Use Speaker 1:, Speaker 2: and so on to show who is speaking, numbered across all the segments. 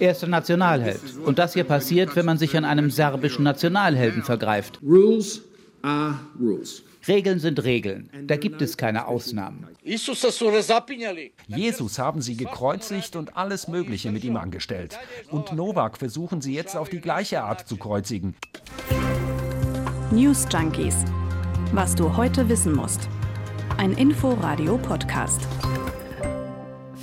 Speaker 1: Er ist ein Nationalheld. Und das hier passiert, wenn man sich an einem serbischen Nationalhelden vergreift.
Speaker 2: Rules are rules.
Speaker 1: Regeln sind Regeln. Da gibt es keine Ausnahmen.
Speaker 3: Jesus haben sie gekreuzigt und alles Mögliche mit ihm angestellt. Und Novak versuchen sie jetzt auf die gleiche Art zu kreuzigen.
Speaker 4: News Junkies. Was du heute wissen musst. Ein Info-Radio-Podcast.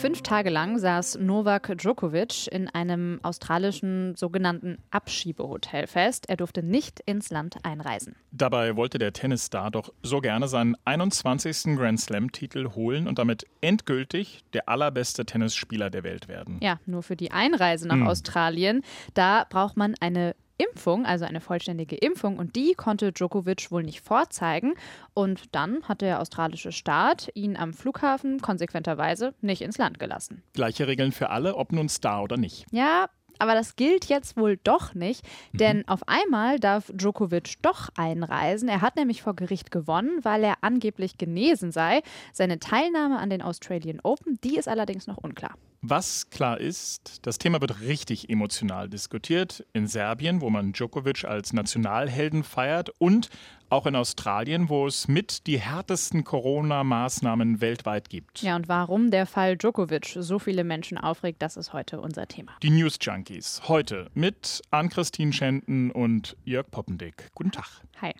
Speaker 5: Fünf Tage lang saß Novak Djokovic in einem australischen sogenannten Abschiebehotel fest. Er durfte nicht ins Land einreisen.
Speaker 6: Dabei wollte der Tennisstar doch so gerne seinen 21. Grand Slam-Titel holen und damit endgültig der allerbeste Tennisspieler der Welt werden.
Speaker 5: Ja, nur für die Einreise nach hm. Australien, da braucht man eine Impfung, also eine vollständige Impfung, und die konnte Djokovic wohl nicht vorzeigen. Und dann hat der australische Staat ihn am Flughafen konsequenterweise nicht ins Land gelassen.
Speaker 6: Gleiche Regeln für alle, ob nun Star oder nicht.
Speaker 5: Ja, aber das gilt jetzt wohl doch nicht, mhm. denn mhm. auf einmal darf Djokovic doch einreisen. Er hat nämlich vor Gericht gewonnen, weil er angeblich genesen sei. Seine Teilnahme an den Australian Open, die ist allerdings noch unklar.
Speaker 6: Was klar ist, das Thema wird richtig emotional diskutiert. In Serbien, wo man Djokovic als Nationalhelden feiert und auch in Australien, wo es mit die härtesten Corona-Maßnahmen weltweit gibt.
Speaker 5: Ja, und warum der Fall Djokovic so viele Menschen aufregt, das ist heute unser Thema.
Speaker 6: Die News Junkies. Heute mit Ann-Christine Schenten und Jörg Poppendick. Guten Tag.
Speaker 5: Hi.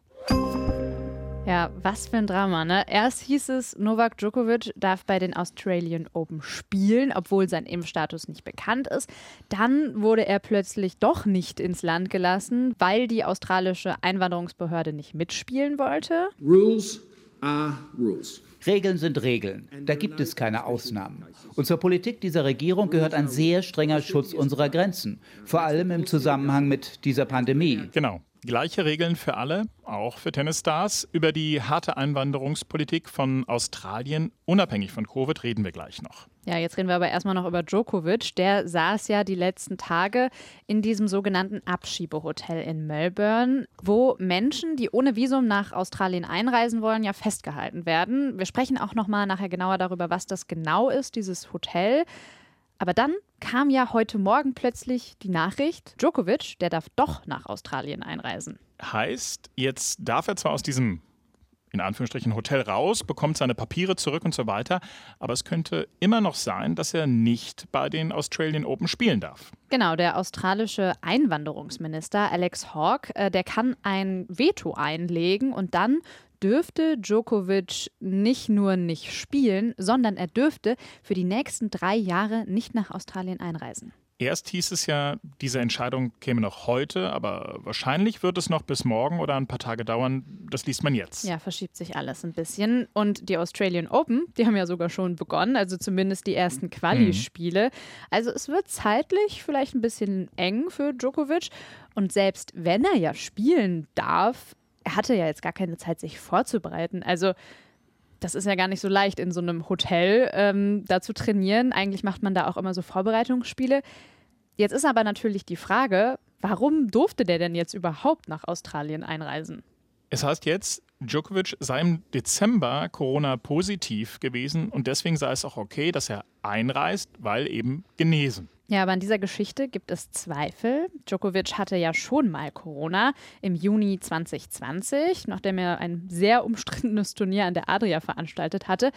Speaker 5: Ja, was für ein Drama, ne? Erst hieß es, Novak Djokovic darf bei den Australian Open spielen, obwohl sein Impfstatus nicht bekannt ist. Dann wurde er plötzlich doch nicht ins Land gelassen, weil die australische Einwanderungsbehörde nicht mitspielen wollte.
Speaker 2: Rules are rules.
Speaker 1: Regeln sind Regeln. Da gibt es keine Ausnahmen. Und zur Politik dieser Regierung gehört ein sehr strenger Schutz unserer Grenzen, vor allem im Zusammenhang mit dieser Pandemie.
Speaker 6: Genau. Gleiche Regeln für alle, auch für Tennisstars. Über die harte Einwanderungspolitik von Australien, unabhängig von Covid, reden wir gleich noch.
Speaker 5: Ja, jetzt reden wir aber erstmal noch über Djokovic. Der saß ja die letzten Tage in diesem sogenannten Abschiebehotel in Melbourne, wo Menschen, die ohne Visum nach Australien einreisen wollen, ja festgehalten werden. Wir sprechen auch noch mal nachher genauer darüber, was das genau ist, dieses Hotel. Aber dann kam ja heute Morgen plötzlich die Nachricht, Djokovic, der darf doch nach Australien einreisen.
Speaker 6: Heißt, jetzt darf er zwar aus diesem in Anführungsstrichen Hotel raus, bekommt seine Papiere zurück und so weiter. Aber es könnte immer noch sein, dass er nicht bei den Australian Open spielen darf.
Speaker 5: Genau, der australische Einwanderungsminister Alex Hawke, äh, der kann ein Veto einlegen und dann dürfte Djokovic nicht nur nicht spielen, sondern er dürfte für die nächsten drei Jahre nicht nach Australien einreisen.
Speaker 6: Erst hieß es ja, diese Entscheidung käme noch heute, aber wahrscheinlich wird es noch bis morgen oder ein paar Tage dauern. Das liest man jetzt.
Speaker 5: Ja, verschiebt sich alles ein bisschen. Und die Australian Open, die haben ja sogar schon begonnen, also zumindest die ersten Quali-Spiele. Also es wird zeitlich vielleicht ein bisschen eng für Djokovic. Und selbst wenn er ja spielen darf, er hatte ja jetzt gar keine Zeit, sich vorzubereiten. Also das ist ja gar nicht so leicht in so einem Hotel ähm, da zu trainieren. Eigentlich macht man da auch immer so Vorbereitungsspiele. Jetzt ist aber natürlich die Frage, warum durfte der denn jetzt überhaupt nach Australien einreisen?
Speaker 6: Es heißt jetzt, Djokovic sei im Dezember Corona-positiv gewesen und deswegen sei es auch okay, dass er einreist, weil eben genesen.
Speaker 5: Ja, aber an dieser Geschichte gibt es Zweifel. Djokovic hatte ja schon mal Corona im Juni 2020, nachdem er ein sehr umstrittenes Turnier an der Adria veranstaltet hatte.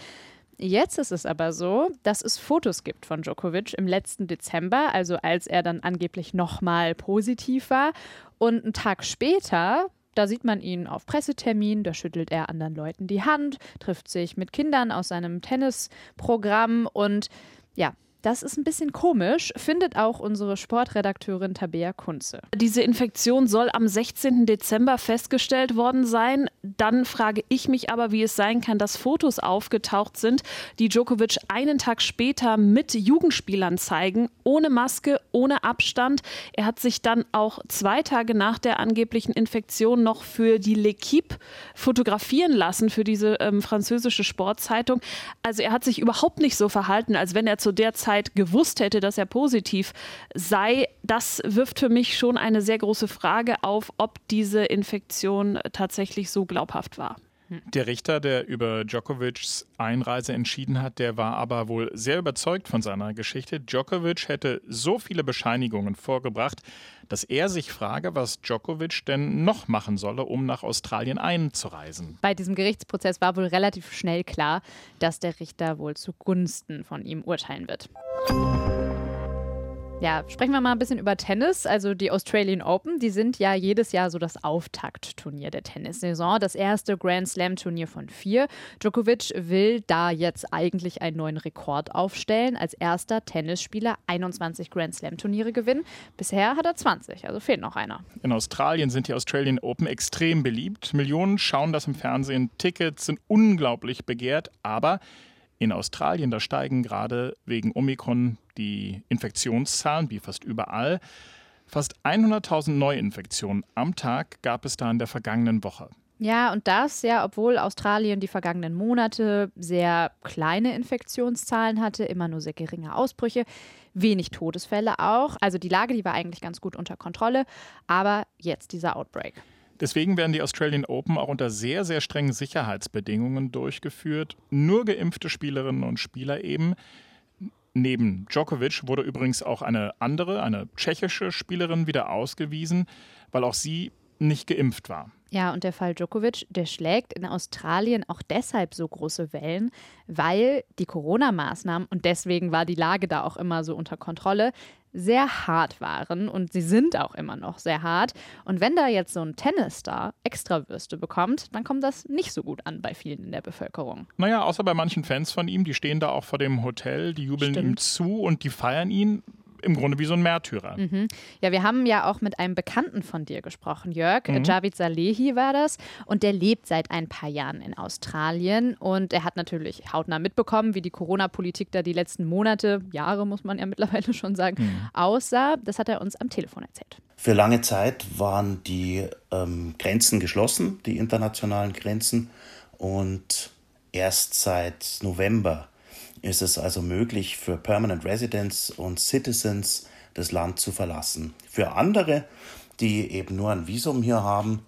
Speaker 5: Jetzt ist es aber so, dass es Fotos gibt von Djokovic im letzten Dezember, also als er dann angeblich nochmal positiv war. Und einen Tag später, da sieht man ihn auf Pressetermin, da schüttelt er anderen Leuten die Hand, trifft sich mit Kindern aus seinem Tennisprogramm und ja, das ist ein bisschen komisch, findet auch unsere Sportredakteurin Tabea Kunze.
Speaker 7: Diese Infektion soll am 16. Dezember festgestellt worden sein. Dann frage ich mich aber, wie es sein kann, dass Fotos aufgetaucht sind, die Djokovic einen Tag später mit Jugendspielern zeigen, ohne Maske, ohne Abstand. Er hat sich dann auch zwei Tage nach der angeblichen Infektion noch für die L'Equipe fotografieren lassen, für diese ähm, französische Sportzeitung. Also er hat sich überhaupt nicht so verhalten, als wenn er zu der Zeit Zeit gewusst hätte, dass er positiv sei, das wirft für mich schon eine sehr große Frage auf, ob diese Infektion tatsächlich so glaubhaft war.
Speaker 6: Der Richter, der über Djokovics Einreise entschieden hat, der war aber wohl sehr überzeugt von seiner Geschichte. Djokovic hätte so viele Bescheinigungen vorgebracht, dass er sich frage, was Djokovic denn noch machen solle, um nach Australien einzureisen.
Speaker 5: Bei diesem Gerichtsprozess war wohl relativ schnell klar, dass der Richter wohl zugunsten von ihm urteilen wird. Ja, sprechen wir mal ein bisschen über Tennis. Also die Australian Open, die sind ja jedes Jahr so das Auftaktturnier der Tennissaison. Das erste Grand Slam-Turnier von vier. Djokovic will da jetzt eigentlich einen neuen Rekord aufstellen. Als erster Tennisspieler 21 Grand Slam-Turniere gewinnen. Bisher hat er 20, also fehlt noch einer.
Speaker 6: In Australien sind die Australian Open extrem beliebt. Millionen schauen das im Fernsehen. Tickets sind unglaublich begehrt, aber in Australien, da steigen gerade wegen Omikron die Infektionszahlen, wie fast überall. Fast 100.000 Neuinfektionen am Tag gab es da in der vergangenen Woche.
Speaker 5: Ja, und das ja, obwohl Australien die vergangenen Monate sehr kleine Infektionszahlen hatte, immer nur sehr geringe Ausbrüche, wenig Todesfälle auch. Also die Lage, die war eigentlich ganz gut unter Kontrolle, aber jetzt dieser Outbreak.
Speaker 6: Deswegen werden die Australian Open auch unter sehr, sehr strengen Sicherheitsbedingungen durchgeführt. Nur geimpfte Spielerinnen und Spieler eben. Neben Djokovic wurde übrigens auch eine andere, eine tschechische Spielerin wieder ausgewiesen, weil auch sie nicht geimpft war.
Speaker 5: Ja, und der Fall Djokovic, der schlägt in Australien auch deshalb so große Wellen, weil die Corona-Maßnahmen, und deswegen war die Lage da auch immer so unter Kontrolle, sehr hart waren und sie sind auch immer noch sehr hart. Und wenn da jetzt so ein Tennisstar Extrawürste bekommt, dann kommt das nicht so gut an bei vielen in der Bevölkerung.
Speaker 6: Naja, außer bei manchen Fans von ihm, die stehen da auch vor dem Hotel, die jubeln Stimmt. ihm zu und die feiern ihn im Grunde wie so ein Märtyrer.
Speaker 5: Mhm. Ja, wir haben ja auch mit einem Bekannten von dir gesprochen, Jörg. Mhm. Javid Salehi war das. Und der lebt seit ein paar Jahren in Australien. Und er hat natürlich hautnah mitbekommen, wie die Corona-Politik da die letzten Monate, Jahre muss man ja mittlerweile schon sagen, mhm. aussah. Das hat er uns am Telefon erzählt.
Speaker 8: Für lange Zeit waren die ähm, Grenzen geschlossen, die internationalen Grenzen. Und erst seit November ist es also möglich für Permanent Residents und Citizens das Land zu verlassen. Für andere, die eben nur ein Visum hier haben,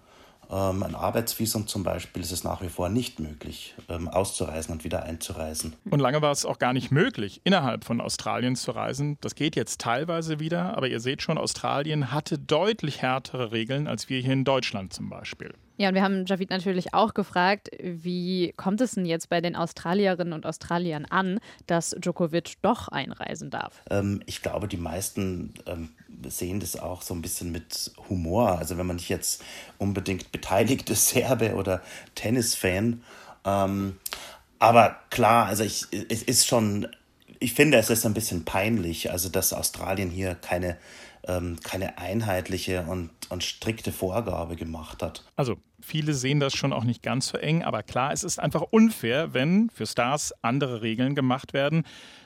Speaker 8: ähm, ein Arbeitsvisum zum Beispiel, ist es nach wie vor nicht möglich, ähm, auszureisen und wieder einzureisen.
Speaker 6: Und lange war es auch gar nicht möglich, innerhalb von Australien zu reisen. Das geht jetzt teilweise wieder, aber ihr seht schon, Australien hatte deutlich härtere Regeln als wir hier in Deutschland zum Beispiel.
Speaker 5: Ja, und wir haben Javid natürlich auch gefragt, wie kommt es denn jetzt bei den Australierinnen und Australiern an, dass Djokovic doch einreisen darf?
Speaker 8: Ähm, ich glaube, die meisten ähm, sehen das auch so ein bisschen mit Humor. Also wenn man nicht jetzt unbedingt beteiligt ist, Serbe oder Tennisfan. Ähm, aber klar, also ich, es ist schon, ich finde, es ist ein bisschen peinlich, also dass Australien hier keine keine einheitliche und, und strikte Vorgabe gemacht hat.
Speaker 6: Also viele sehen das schon auch nicht ganz so eng, aber klar, es ist einfach unfair, wenn für Stars andere Regeln gemacht werden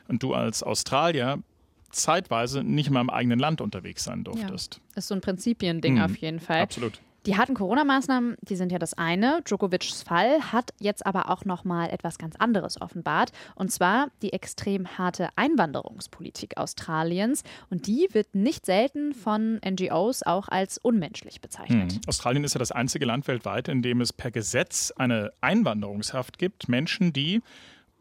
Speaker 6: und du als Australier zeitweise nicht mal im eigenen Land unterwegs sein durftest.
Speaker 5: Ja, ist so ein Prinzipiending mhm. auf jeden Fall.
Speaker 6: Absolut.
Speaker 5: Die harten Corona-Maßnahmen, die sind ja das eine. Djokovic's Fall hat jetzt aber auch noch mal etwas ganz anderes offenbart, und zwar die extrem harte Einwanderungspolitik Australiens. Und die wird nicht selten von NGOs auch als unmenschlich bezeichnet.
Speaker 6: Hm. Australien ist ja das einzige Land weltweit, in dem es per Gesetz eine Einwanderungshaft gibt. Menschen, die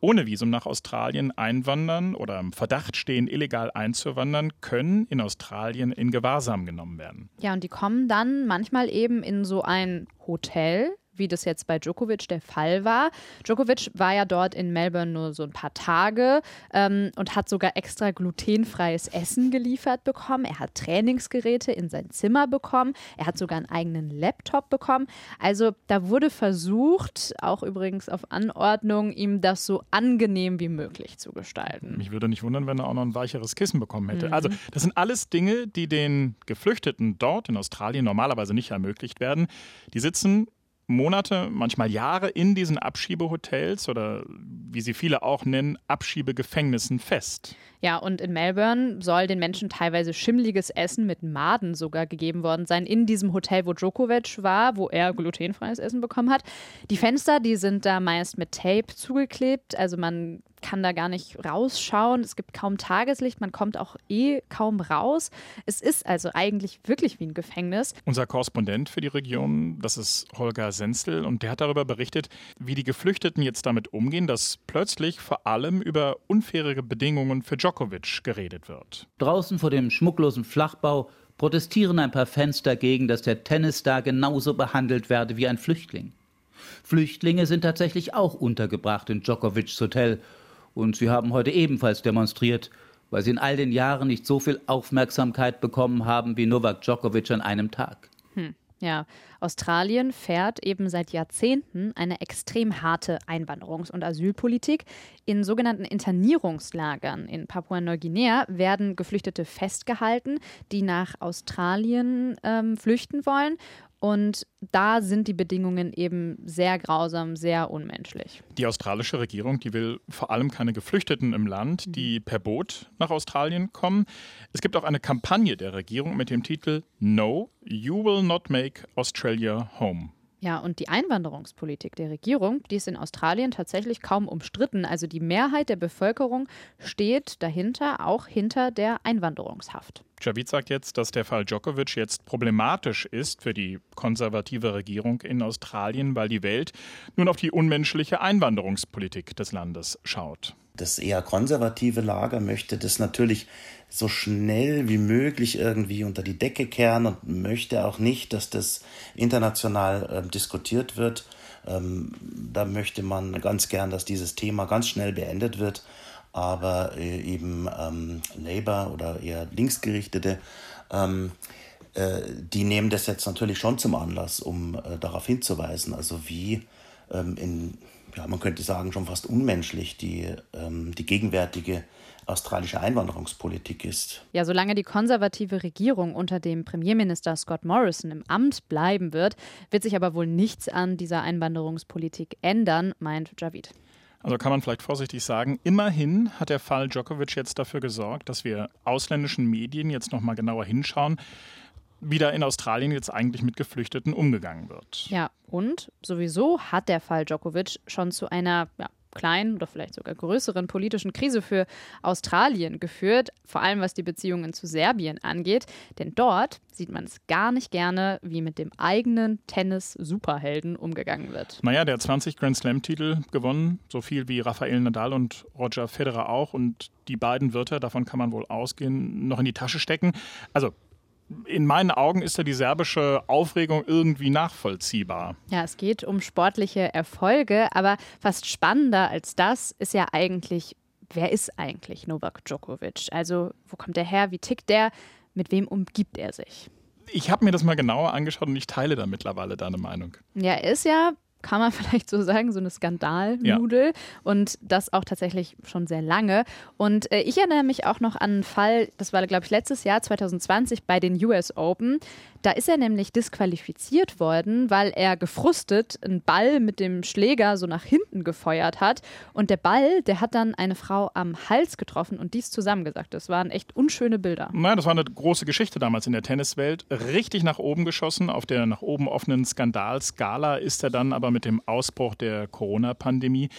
Speaker 6: ohne Visum nach Australien einwandern oder im Verdacht stehen, illegal einzuwandern, können in Australien in Gewahrsam genommen werden.
Speaker 5: Ja, und die kommen dann manchmal eben in so ein Hotel, wie das jetzt bei Djokovic der Fall war. Djokovic war ja dort in Melbourne nur so ein paar Tage ähm, und hat sogar extra glutenfreies Essen geliefert bekommen. Er hat Trainingsgeräte in sein Zimmer bekommen. Er hat sogar einen eigenen Laptop bekommen. Also da wurde versucht, auch übrigens auf Anordnung, ihm das so angenehm wie möglich zu gestalten.
Speaker 6: Mich würde nicht wundern, wenn er auch noch ein weicheres Kissen bekommen hätte. Mhm. Also das sind alles Dinge, die den Geflüchteten dort in Australien normalerweise nicht ermöglicht werden. Die sitzen Monate, manchmal Jahre in diesen Abschiebehotels oder wie sie viele auch nennen, Abschiebegefängnissen fest.
Speaker 5: Ja, und in Melbourne soll den Menschen teilweise schimmliges Essen mit Maden sogar gegeben worden sein in diesem Hotel, wo Djokovic war, wo er glutenfreies Essen bekommen hat. Die Fenster, die sind da meist mit Tape zugeklebt, also man kann da gar nicht rausschauen. Es gibt kaum Tageslicht, man kommt auch eh kaum raus. Es ist also eigentlich wirklich wie ein Gefängnis.
Speaker 6: Unser Korrespondent für die Region, das ist Holger Senzel, und der hat darüber berichtet, wie die Geflüchteten jetzt damit umgehen, dass plötzlich vor allem über unfaire Bedingungen für Djokovic geredet wird.
Speaker 1: Draußen vor dem schmucklosen Flachbau protestieren ein paar Fans dagegen, dass der Tennisstar genauso behandelt werde wie ein Flüchtling. Flüchtlinge sind tatsächlich auch untergebracht in Djokovics Hotel und sie haben heute ebenfalls demonstriert, weil sie in all den Jahren nicht so viel Aufmerksamkeit bekommen haben wie Novak Djokovic an einem Tag.
Speaker 5: Hm. Ja, Australien fährt eben seit Jahrzehnten eine extrem harte Einwanderungs- und Asylpolitik. In sogenannten Internierungslagern in Papua-Neuguinea werden Geflüchtete festgehalten, die nach Australien ähm, flüchten wollen. Und da sind die Bedingungen eben sehr grausam, sehr unmenschlich.
Speaker 6: Die australische Regierung, die will vor allem keine Geflüchteten im Land, die per Boot nach Australien kommen. Es gibt auch eine Kampagne der Regierung mit dem Titel No, You Will Not Make Australia Home.
Speaker 5: Ja, und die Einwanderungspolitik der Regierung, die ist in Australien tatsächlich kaum umstritten. Also die Mehrheit der Bevölkerung steht dahinter, auch hinter der Einwanderungshaft.
Speaker 6: Javid sagt jetzt, dass der Fall Djokovic jetzt problematisch ist für die konservative Regierung in Australien, weil die Welt nun auf die unmenschliche Einwanderungspolitik des Landes schaut.
Speaker 8: Das eher konservative Lager möchte das natürlich so schnell wie möglich irgendwie unter die Decke kehren und möchte auch nicht, dass das international äh, diskutiert wird. Ähm, da möchte man ganz gern, dass dieses Thema ganz schnell beendet wird. Aber äh, eben ähm, Labour oder eher linksgerichtete, ähm, äh, die nehmen das jetzt natürlich schon zum Anlass, um äh, darauf hinzuweisen, also wie ähm, in ja, man könnte sagen, schon fast unmenschlich die, ähm, die gegenwärtige australische Einwanderungspolitik ist.
Speaker 5: Ja, solange die konservative Regierung unter dem Premierminister Scott Morrison im Amt bleiben wird, wird sich aber wohl nichts an dieser Einwanderungspolitik ändern, meint Javid.
Speaker 6: Also kann man vielleicht vorsichtig sagen, immerhin hat der Fall Djokovic jetzt dafür gesorgt, dass wir ausländischen Medien jetzt noch mal genauer hinschauen, wie da in Australien jetzt eigentlich mit Geflüchteten umgegangen wird.
Speaker 5: Ja, und sowieso hat der Fall Djokovic schon zu einer ja, kleinen oder vielleicht sogar größeren politischen Krise für Australien geführt, vor allem was die Beziehungen zu Serbien angeht. Denn dort sieht man es gar nicht gerne, wie mit dem eigenen Tennis-Superhelden umgegangen wird.
Speaker 6: Naja, der hat 20 Grand Slam-Titel gewonnen, so viel wie Rafael Nadal und Roger Federer auch. Und die beiden Wörter, davon kann man wohl ausgehen, noch in die Tasche stecken. Also in meinen Augen ist ja die serbische Aufregung irgendwie nachvollziehbar.
Speaker 5: Ja, es geht um sportliche Erfolge, aber fast spannender als das ist ja eigentlich, wer ist eigentlich Novak Djokovic? Also, wo kommt er her? Wie tickt der? Mit wem umgibt er sich?
Speaker 6: Ich habe mir das mal genauer angeschaut und ich teile da mittlerweile deine Meinung.
Speaker 5: Ja, er ist ja kann man vielleicht so sagen, so eine Skandalnudel. Ja. Und das auch tatsächlich schon sehr lange. Und äh, ich erinnere mich auch noch an einen Fall, das war, glaube ich, letztes Jahr, 2020, bei den US Open. Da ist er nämlich disqualifiziert worden, weil er gefrustet einen Ball mit dem Schläger so nach hinten gefeuert hat. Und der Ball, der hat dann eine Frau am Hals getroffen und dies zusammengesagt. Das waren echt unschöne Bilder.
Speaker 6: Nein, das war eine große Geschichte damals in der Tenniswelt. Richtig nach oben geschossen. Auf der nach oben offenen Skandalskala ist er dann aber mit dem Ausbruch der Corona-Pandemie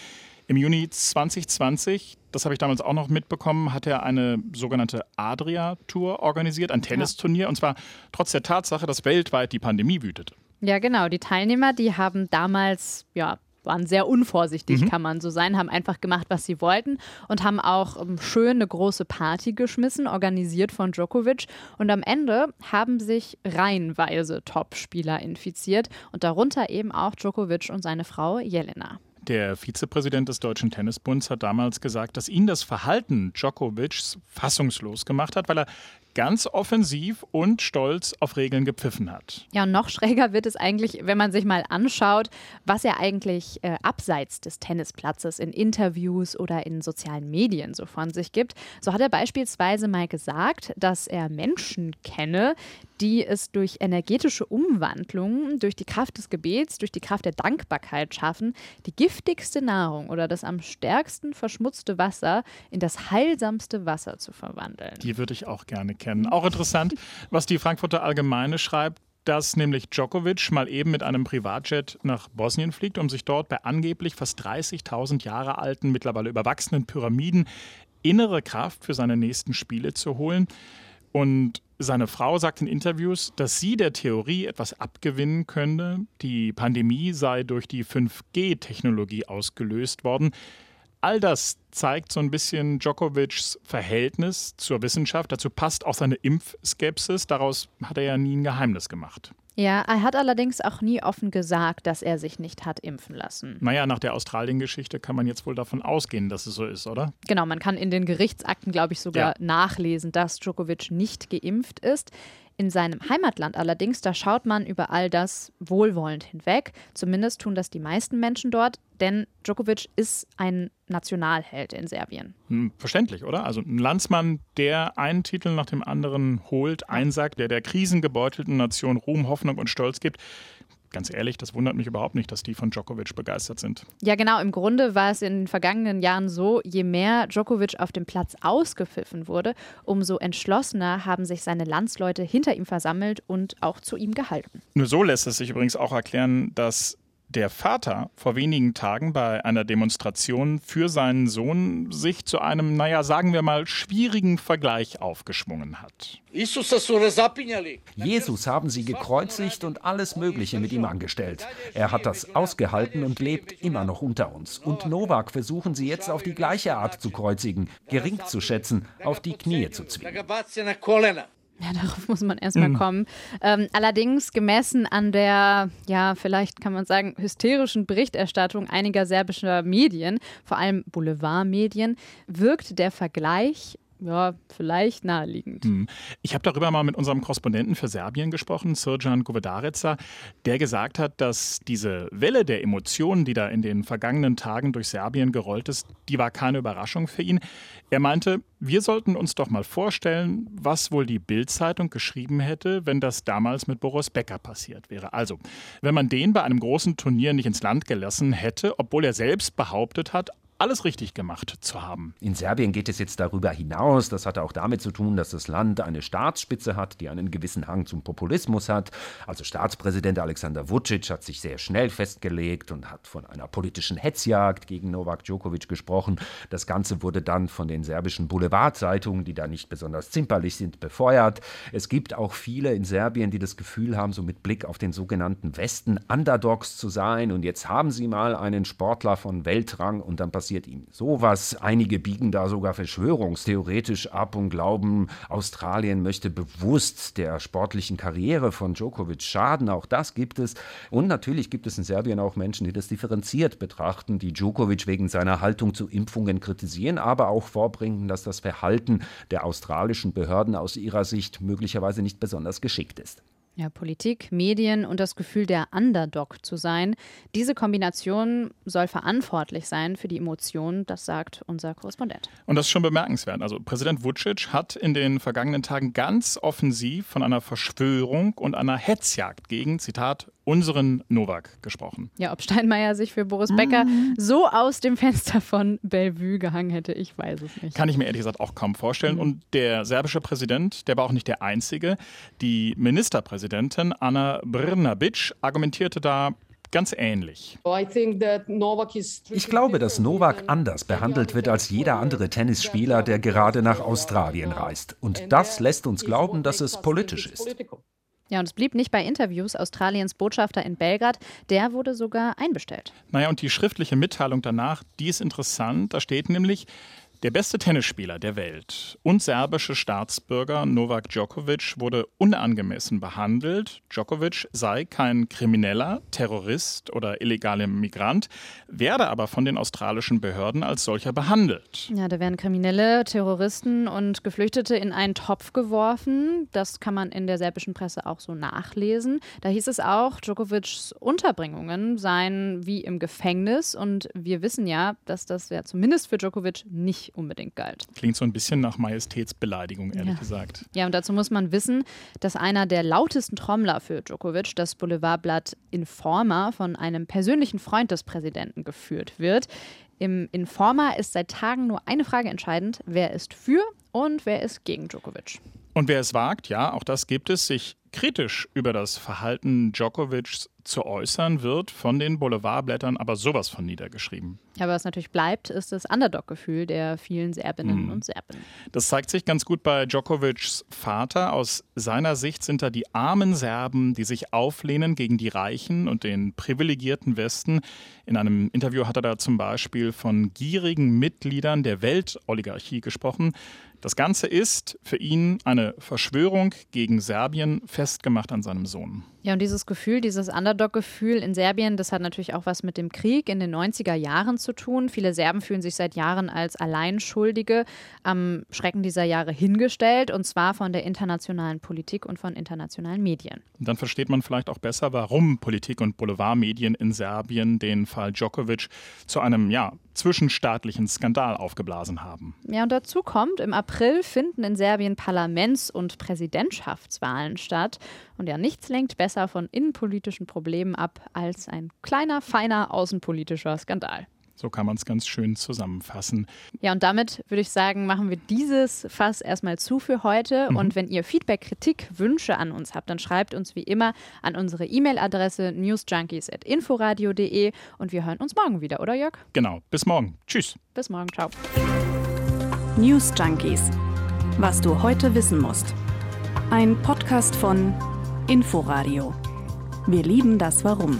Speaker 6: im Juni 2020, das habe ich damals auch noch mitbekommen, hat er eine sogenannte Adria-Tour organisiert, ein Tennisturnier, ja. und zwar trotz der Tatsache, dass weltweit die Pandemie wütete.
Speaker 5: Ja, genau. Die Teilnehmer, die haben damals ja waren sehr unvorsichtig, mhm. kann man so sein, haben einfach gemacht, was sie wollten und haben auch um, ähm, schön eine große Party geschmissen, organisiert von Djokovic. Und am Ende haben sich reihenweise Top-Spieler infiziert und darunter eben auch Djokovic und seine Frau Jelena.
Speaker 6: Der Vizepräsident des Deutschen Tennisbunds hat damals gesagt, dass ihn das Verhalten Djokovics fassungslos gemacht hat, weil er ganz offensiv und stolz auf Regeln gepfiffen hat.
Speaker 5: Ja, und noch schräger wird es eigentlich, wenn man sich mal anschaut, was er eigentlich äh, abseits des Tennisplatzes in Interviews oder in sozialen Medien so von sich gibt. So hat er beispielsweise mal gesagt, dass er Menschen kenne, die es durch energetische Umwandlung, durch die Kraft des Gebets, durch die Kraft der Dankbarkeit schaffen, die giftigste Nahrung oder das am stärksten verschmutzte Wasser in das heilsamste Wasser zu verwandeln.
Speaker 6: Die würde ich auch gerne kennen. Auch interessant, was die Frankfurter Allgemeine schreibt. dass nämlich Djokovic mal eben mit einem Privatjet nach Bosnien fliegt, um sich dort bei angeblich fast 30.000 Jahre alten, mittlerweile überwachsenen Pyramiden innere Kraft für seine nächsten Spiele zu holen. Und seine Frau sagt in Interviews, dass sie der Theorie etwas abgewinnen könnte. Die Pandemie sei durch die 5G-Technologie ausgelöst worden. All das zeigt so ein bisschen Djokovics Verhältnis zur Wissenschaft. Dazu passt auch seine Impfskepsis. Daraus hat er ja nie ein Geheimnis gemacht.
Speaker 5: Ja, er hat allerdings auch nie offen gesagt, dass er sich nicht hat impfen lassen.
Speaker 6: Naja, nach der Australien-Geschichte kann man jetzt wohl davon ausgehen, dass es so ist, oder?
Speaker 5: Genau, man kann in den Gerichtsakten, glaube ich, sogar ja. nachlesen, dass Djokovic nicht geimpft ist. In seinem Heimatland allerdings, da schaut man über all das wohlwollend hinweg. Zumindest tun das die meisten Menschen dort, denn Djokovic ist ein Nationalheld in Serbien.
Speaker 6: Hm, verständlich, oder? Also ein Landsmann, der einen Titel nach dem anderen holt, einsagt, der der krisengebeutelten Nation Ruhm, Hoffnung und Stolz gibt ganz ehrlich, das wundert mich überhaupt nicht, dass die von Djokovic begeistert sind.
Speaker 5: Ja, genau. Im Grunde war es in den vergangenen Jahren so, je mehr Djokovic auf dem Platz ausgepfiffen wurde, umso entschlossener haben sich seine Landsleute hinter ihm versammelt und auch zu ihm gehalten.
Speaker 6: Nur so lässt es sich übrigens auch erklären, dass der Vater vor wenigen Tagen bei einer Demonstration für seinen Sohn sich zu einem, naja, sagen wir mal, schwierigen Vergleich aufgeschwungen hat.
Speaker 3: Jesus haben sie gekreuzigt und alles Mögliche mit ihm angestellt. Er hat das ausgehalten und lebt immer noch unter uns. Und Novak versuchen sie jetzt auf die gleiche Art zu kreuzigen, gering zu schätzen, auf die Knie zu zwingen.
Speaker 5: Ja, darauf muss man erstmal mhm. kommen. Ähm, allerdings gemessen an der, ja, vielleicht kann man sagen, hysterischen Berichterstattung einiger serbischer Medien, vor allem Boulevardmedien, wirkt der Vergleich ja, vielleicht naheliegend. Hm.
Speaker 6: Ich habe darüber mal mit unserem Korrespondenten für Serbien gesprochen, Sirjan Govedarica, der gesagt hat, dass diese Welle der Emotionen, die da in den vergangenen Tagen durch Serbien gerollt ist, die war keine Überraschung für ihn. Er meinte, wir sollten uns doch mal vorstellen, was wohl die Bild-Zeitung geschrieben hätte, wenn das damals mit Boris Becker passiert wäre. Also, wenn man den bei einem großen Turnier nicht ins Land gelassen hätte, obwohl er selbst behauptet hat, alles richtig gemacht zu haben.
Speaker 3: In Serbien geht es jetzt darüber hinaus. Das hat auch damit zu tun, dass das Land eine Staatsspitze hat, die einen gewissen Hang zum Populismus hat. Also Staatspräsident Alexander Vucic hat sich sehr schnell festgelegt und hat von einer politischen Hetzjagd gegen Novak Djokovic gesprochen. Das Ganze wurde dann von den serbischen Boulevardzeitungen, die da nicht besonders zimperlich sind, befeuert. Es gibt auch viele in Serbien, die das Gefühl haben, so mit Blick auf den sogenannten Westen Underdogs zu sein. Und jetzt haben sie mal einen Sportler von Weltrang und dann passiert passiert ihm sowas. Einige biegen da sogar verschwörungstheoretisch ab und glauben, Australien möchte bewusst der sportlichen Karriere von Djokovic schaden. Auch das gibt es. Und natürlich gibt es in Serbien auch Menschen, die das differenziert betrachten, die Djokovic wegen seiner Haltung zu Impfungen kritisieren, aber auch vorbringen, dass das Verhalten der australischen Behörden aus ihrer Sicht möglicherweise nicht besonders geschickt ist.
Speaker 5: Ja, Politik, Medien und das Gefühl der Underdog zu sein. Diese Kombination soll verantwortlich sein für die Emotionen, das sagt unser Korrespondent.
Speaker 6: Und das ist schon bemerkenswert. Also Präsident Vucic hat in den vergangenen Tagen ganz offensiv von einer Verschwörung und einer Hetzjagd gegen, Zitat, unseren Novak gesprochen.
Speaker 5: Ja, ob Steinmeier sich für Boris Becker mhm. so aus dem Fenster von Bellevue gehangen hätte, ich weiß es nicht.
Speaker 6: Kann ich mir ehrlich gesagt auch kaum vorstellen. Mhm. Und der serbische Präsident, der war auch nicht der Einzige. Die Ministerpräsidentin Anna Brnabic argumentierte da ganz ähnlich.
Speaker 3: Ich glaube, dass Novak anders behandelt wird als jeder andere Tennisspieler, der gerade nach Australien reist. Und das lässt uns glauben, dass es politisch ist.
Speaker 5: Ja, und es blieb nicht bei Interviews. Australiens Botschafter in Belgrad, der wurde sogar einbestellt.
Speaker 6: Naja, und die schriftliche Mitteilung danach, die ist interessant. Da steht nämlich, der beste Tennisspieler der Welt und serbische Staatsbürger Novak Djokovic wurde unangemessen behandelt. Djokovic sei kein Krimineller, Terrorist oder illegaler Migrant, werde aber von den australischen Behörden als solcher behandelt.
Speaker 5: Ja, da werden Kriminelle, Terroristen und Geflüchtete in einen Topf geworfen. Das kann man in der serbischen Presse auch so nachlesen. Da hieß es auch, Djokovics Unterbringungen seien wie im Gefängnis. Und wir wissen ja, dass das ja zumindest für Djokovic nicht unbedingt galt.
Speaker 6: Klingt so ein bisschen nach Majestätsbeleidigung, ehrlich ja. gesagt.
Speaker 5: Ja, und dazu muss man wissen, dass einer der lautesten Trommler für Djokovic, das Boulevardblatt Informa, von einem persönlichen Freund des Präsidenten geführt wird. Im Informa ist seit Tagen nur eine Frage entscheidend: Wer ist für und wer ist gegen Djokovic?
Speaker 6: Und wer es wagt, ja, auch das gibt es, sich kritisch über das Verhalten Djokovics zu äußern, wird von den Boulevardblättern aber sowas von niedergeschrieben.
Speaker 5: Ja, aber was natürlich bleibt, ist das Underdog-Gefühl der vielen Serbinnen
Speaker 6: Mhm.
Speaker 5: und Serben.
Speaker 6: Das zeigt sich ganz gut bei Djokovics Vater. Aus seiner Sicht sind da die armen Serben, die sich auflehnen gegen die Reichen und den privilegierten Westen. In einem Interview hat er da zum Beispiel von gierigen Mitgliedern der Weltoligarchie gesprochen. Das Ganze ist für ihn eine Verschwörung gegen Serbien, festgemacht an seinem Sohn.
Speaker 5: Ja, und dieses Gefühl, dieses Underdog-Gefühl in Serbien, das hat natürlich auch was mit dem Krieg in den 90er Jahren zu tun. Viele Serben fühlen sich seit Jahren als Alleinschuldige am Schrecken dieser Jahre hingestellt, und zwar von der internationalen Politik und von internationalen Medien.
Speaker 6: Dann versteht man vielleicht auch besser, warum Politik und Boulevardmedien in Serbien den Fall Djokovic zu einem ja, zwischenstaatlichen Skandal aufgeblasen haben.
Speaker 5: Ja, und dazu kommt, im April finden in Serbien Parlaments- und Präsidentschaftswahlen statt. Und ja, nichts lenkt besser von innenpolitischen Problemen ab als ein kleiner, feiner außenpolitischer Skandal.
Speaker 6: So kann man es ganz schön zusammenfassen.
Speaker 5: Ja, und damit würde ich sagen, machen wir dieses Fass erstmal zu für heute.
Speaker 6: Mhm.
Speaker 5: Und wenn ihr Feedback, Kritik, Wünsche an uns habt, dann schreibt uns wie immer an unsere E-Mail-Adresse newsjunkies.inforadio.de und wir hören uns morgen wieder, oder Jörg?
Speaker 6: Genau, bis morgen. Tschüss.
Speaker 5: Bis morgen, ciao.
Speaker 4: News Junkies. Was du heute wissen musst. Ein Podcast von Inforadio. Wir lieben das Warum.